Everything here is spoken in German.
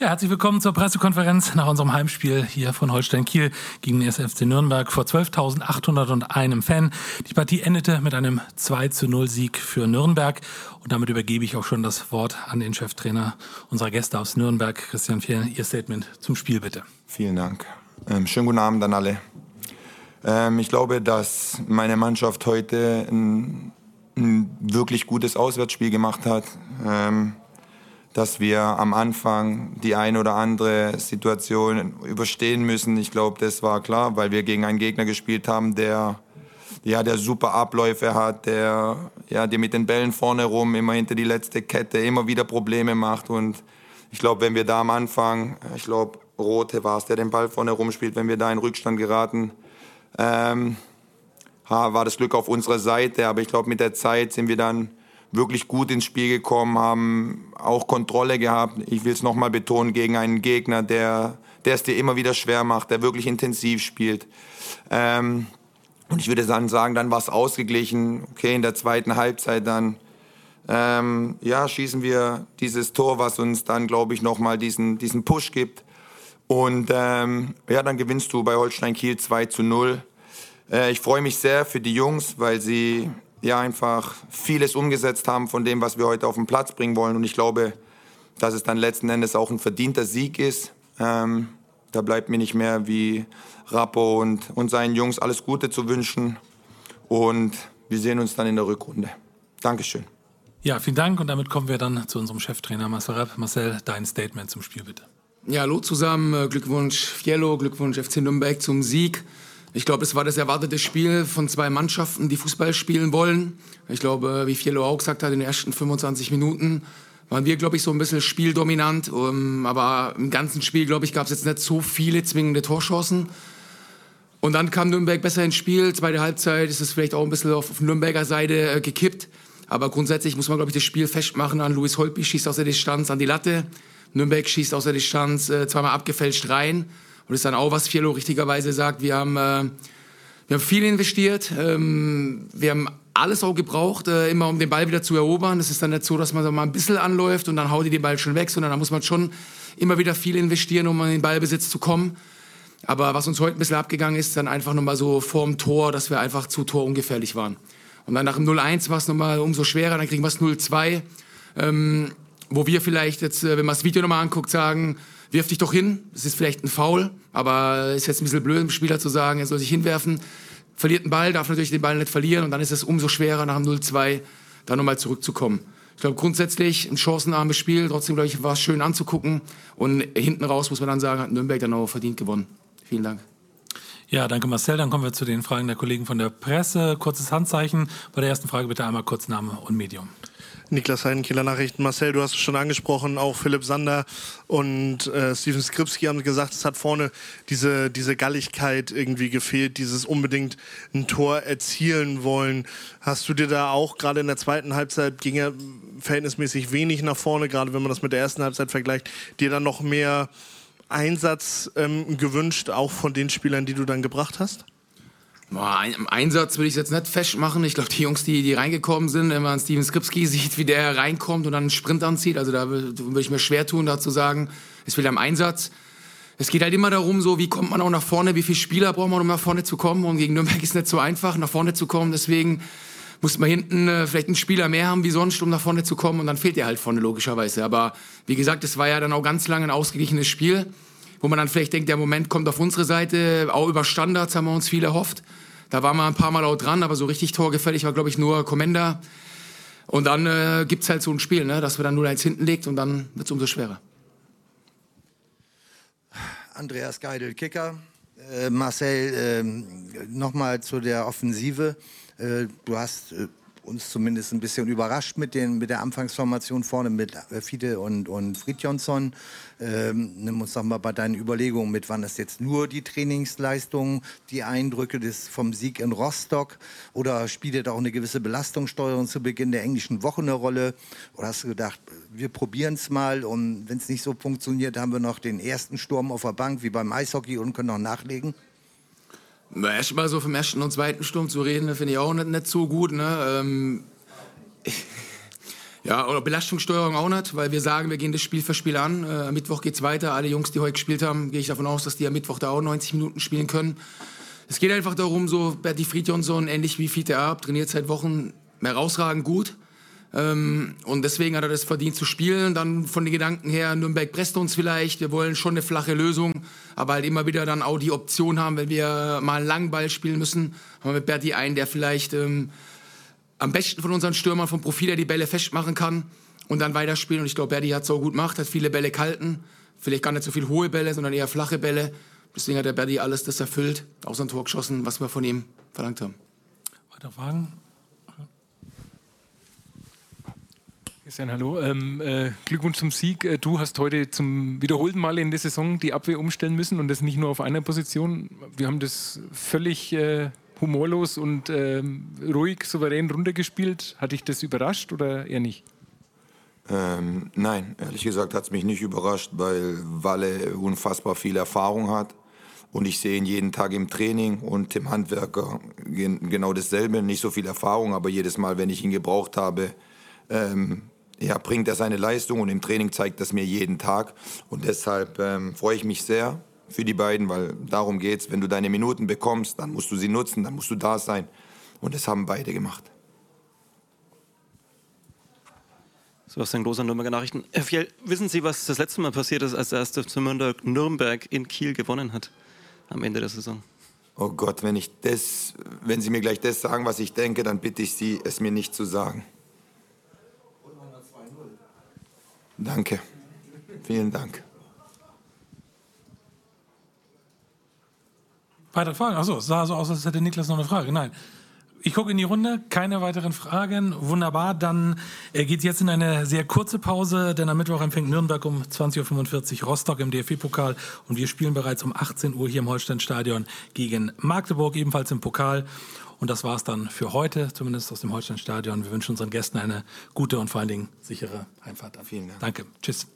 Ja, herzlich willkommen zur Pressekonferenz nach unserem Heimspiel hier von Holstein Kiel gegen den SFC Nürnberg vor 12.801 Fan. Die Partie endete mit einem 2 zu 0 Sieg für Nürnberg und damit übergebe ich auch schon das Wort an den Cheftrainer unserer Gäste aus Nürnberg, Christian Fehl. Ihr Statement zum Spiel bitte. Vielen Dank. Ähm, schönen guten Abend an alle. Ähm, ich glaube, dass meine Mannschaft heute ein, ein wirklich gutes Auswärtsspiel gemacht hat. Ähm, dass wir am Anfang die ein oder andere Situation überstehen müssen. Ich glaube, das war klar, weil wir gegen einen Gegner gespielt haben, der ja, der super Abläufe hat, der ja, der mit den Bällen vorne rum immer hinter die letzte Kette immer wieder Probleme macht und ich glaube, wenn wir da am Anfang, ich glaube, Rote war es, der den Ball vorne rumspielt, wenn wir da in Rückstand geraten, ähm, war das Glück auf unserer Seite. Aber ich glaube, mit der Zeit sind wir dann wirklich gut ins Spiel gekommen, haben auch Kontrolle gehabt. Ich will es nochmal betonen, gegen einen Gegner, der, der es dir immer wieder schwer macht, der wirklich intensiv spielt. Ähm, und ich würde dann sagen, dann war es ausgeglichen. Okay, in der zweiten Halbzeit dann ähm, ja, schießen wir dieses Tor, was uns dann, glaube ich, nochmal diesen, diesen Push gibt. Und ähm, ja, dann gewinnst du bei Holstein Kiel 2 zu 0. Äh, ich freue mich sehr für die Jungs, weil sie ja einfach vieles umgesetzt haben von dem, was wir heute auf den Platz bringen wollen. Und ich glaube, dass es dann letzten Endes auch ein verdienter Sieg ist. Ähm, da bleibt mir nicht mehr wie Rappo und, und seinen Jungs alles Gute zu wünschen. Und wir sehen uns dann in der Rückrunde. Dankeschön. Ja, vielen Dank. Und damit kommen wir dann zu unserem Cheftrainer Marcel Rapp. Marcel, dein Statement zum Spiel bitte. Ja, hallo zusammen. Glückwunsch Fiello, Glückwunsch FC Nürnberg zum Sieg. Ich glaube, es war das erwartete Spiel von zwei Mannschaften, die Fußball spielen wollen. Ich glaube, wie Fiello auch gesagt hat, in den ersten 25 Minuten waren wir, glaube ich, so ein bisschen spieldominant. Um, aber im ganzen Spiel, glaube ich, gab es jetzt nicht so viele zwingende Torchancen. Und dann kam Nürnberg besser ins Spiel. Zweite Halbzeit ist es vielleicht auch ein bisschen auf Nürnberger Seite äh, gekippt. Aber grundsätzlich muss man, glaube ich, das Spiel festmachen an Luis Holtby, schießt aus der Distanz an die Latte. Nürnberg schießt aus der Distanz äh, zweimal abgefälscht rein. Und das ist dann auch, was Fiello richtigerweise sagt. Wir haben, äh, wir haben viel investiert. Ähm, wir haben alles auch gebraucht, äh, immer um den Ball wieder zu erobern. Es ist dann nicht so, dass man so mal ein bisschen anläuft und dann haut die den Ball schon weg, sondern da muss man schon immer wieder viel investieren, um in den Ballbesitz zu kommen. Aber was uns heute ein bisschen abgegangen ist, dann einfach nochmal so vorm Tor, dass wir einfach zu torungefährlich waren. Und dann nach dem 0-1 war es nochmal umso schwerer, dann kriegen wir es 0-2. Ähm, wo wir vielleicht jetzt, äh, wenn man das Video nochmal anguckt, sagen, wirf dich doch hin. Das ist vielleicht ein Foul, aber ist jetzt ein bisschen blöd, dem Spieler zu sagen, er soll sich hinwerfen. Verliert einen Ball, darf natürlich den Ball nicht verlieren und dann ist es umso schwerer, nach dem 0-2 da nochmal zurückzukommen. Ich glaube, grundsätzlich ein chancenarmes Spiel. Trotzdem, glaube ich, war es schön anzugucken. Und hinten raus, muss man dann sagen, hat Nürnberg dann auch verdient gewonnen. Vielen Dank. Ja, danke Marcel. Dann kommen wir zu den Fragen der Kollegen von der Presse. Kurzes Handzeichen. Bei der ersten Frage bitte einmal kurz Name und Medium. Niklas Heiden, Kieler Nachrichten. Marcel, du hast es schon angesprochen, auch Philipp Sander und äh, Steven Skripski haben gesagt, es hat vorne diese, diese Galligkeit irgendwie gefehlt, dieses unbedingt ein Tor erzielen wollen. Hast du dir da auch gerade in der zweiten Halbzeit ging ja verhältnismäßig wenig nach vorne, gerade wenn man das mit der ersten Halbzeit vergleicht, dir dann noch mehr Einsatz ähm, gewünscht, auch von den Spielern, die du dann gebracht hast? Boah, Im Einsatz würde ich jetzt nicht festmachen. Ich glaube, die Jungs, die, die reingekommen sind, wenn man Steven Skripski sieht, wie der reinkommt und dann einen Sprint anzieht, also da würde ich mir schwer tun, da zu sagen, es will am Einsatz. Es geht halt immer darum, so wie kommt man auch nach vorne, wie viele Spieler braucht man, um nach vorne zu kommen. Und gegen Nürnberg ist es nicht so einfach, nach vorne zu kommen. Deswegen muss man hinten äh, vielleicht einen Spieler mehr haben wie sonst, um nach vorne zu kommen. Und dann fehlt er halt vorne logischerweise. Aber wie gesagt, es war ja dann auch ganz lange ein ausgeglichenes Spiel, wo man dann vielleicht denkt, der Moment kommt auf unsere Seite. Auch über Standards haben wir uns viel erhofft. Da waren wir ein paar Mal auch dran, aber so richtig torgefällig war, glaube ich, nur Commander. Und dann äh, gibt es halt so ein Spiel, ne, dass wir dann 0-1 hinten legt und dann wird es umso schwerer. Andreas Geidel, Kicker. Äh, Marcel, äh, nochmal zu der Offensive. Äh, du hast äh, uns zumindest ein bisschen überrascht mit, den, mit der Anfangsformation vorne mit Fide und, und Fridjonsson. Ähm, nimm uns doch mal bei deinen Überlegungen mit, waren das jetzt nur die Trainingsleistungen, die Eindrücke des, vom Sieg in Rostock oder spielt auch eine gewisse Belastungssteuerung zu Beginn der englischen Woche eine Rolle? Oder hast du gedacht, wir probieren es mal und wenn es nicht so funktioniert, haben wir noch den ersten Sturm auf der Bank wie beim Eishockey und können noch nachlegen? Erstmal so vom ersten und zweiten Sturm zu reden, finde ich auch nicht, nicht so gut. Ne? Ähm, Ja, oder Belastungssteuerung auch nicht, weil wir sagen, wir gehen das Spiel für Spiel an. Äh, am Mittwoch geht's weiter. Alle Jungs, die heute gespielt haben, gehe ich davon aus, dass die am Mittwoch da auch 90 Minuten spielen können. Es geht einfach darum, so Berti Fridjonsson, ähnlich wie Fiete Ab, trainiert seit Wochen herausragend gut. Ähm, und deswegen hat er das verdient zu spielen. Dann von den Gedanken her, Nürnberg presst uns vielleicht. Wir wollen schon eine flache Lösung, aber halt immer wieder dann auch die Option haben, wenn wir mal einen langen Ball spielen müssen, haben wir mit Berti einen, der vielleicht ähm, am besten von unseren Stürmern vom Profil her die Bälle festmachen kann und dann weiterspielen. Und ich glaube, Berti hat so gut gemacht, hat viele Bälle gehalten. Vielleicht gar nicht so viel hohe Bälle, sondern eher flache Bälle. Deswegen hat der Berti alles das erfüllt, aus ein Tor geschossen, was wir von ihm verlangt haben. Weitere Fragen? Christian, hallo. Ähm, äh, Glückwunsch zum Sieg. Äh, du hast heute zum wiederholten Mal in der Saison die Abwehr umstellen müssen und das nicht nur auf einer Position. Wir haben das völlig äh, humorlos und ähm, ruhig, souverän runtergespielt. Hat dich das überrascht oder eher nicht? Ähm, nein, ehrlich gesagt hat es mich nicht überrascht, weil Walle unfassbar viel Erfahrung hat. Und ich sehe ihn jeden Tag im Training und im Handwerker genau dasselbe. Nicht so viel Erfahrung, aber jedes Mal, wenn ich ihn gebraucht habe, ähm, ja, bringt er seine Leistung und im Training zeigt das mir jeden Tag. Und deshalb ähm, freue ich mich sehr für die beiden, weil darum geht es. Wenn du deine Minuten bekommst, dann musst du sie nutzen, dann musst du da sein. Und das haben beide gemacht. Sebastian Groß an Nürnberger Nachrichten. Herr Fjell, wissen Sie, was das letzte Mal passiert ist, als der erste Nürnberg in Kiel gewonnen hat am Ende der Saison? Oh Gott, wenn ich das, wenn Sie mir gleich das sagen, was ich denke, dann bitte ich Sie, es mir nicht zu sagen. Danke. Vielen Dank. Weitere Fragen? Achso, es sah so aus, als hätte Niklas noch eine Frage. Nein. Ich gucke in die Runde, keine weiteren Fragen. Wunderbar, dann äh, geht es jetzt in eine sehr kurze Pause, denn am Mittwoch empfängt Nürnberg um 20.45 Uhr Rostock im DFB-Pokal und wir spielen bereits um 18 Uhr hier im Holsteinstadion gegen Magdeburg, ebenfalls im Pokal. Und das war es dann für heute, zumindest aus dem Holsteinstadion. Wir wünschen unseren Gästen eine gute und vor allen Dingen sichere Heimfahrt. Vielen Dank. Danke. Tschüss.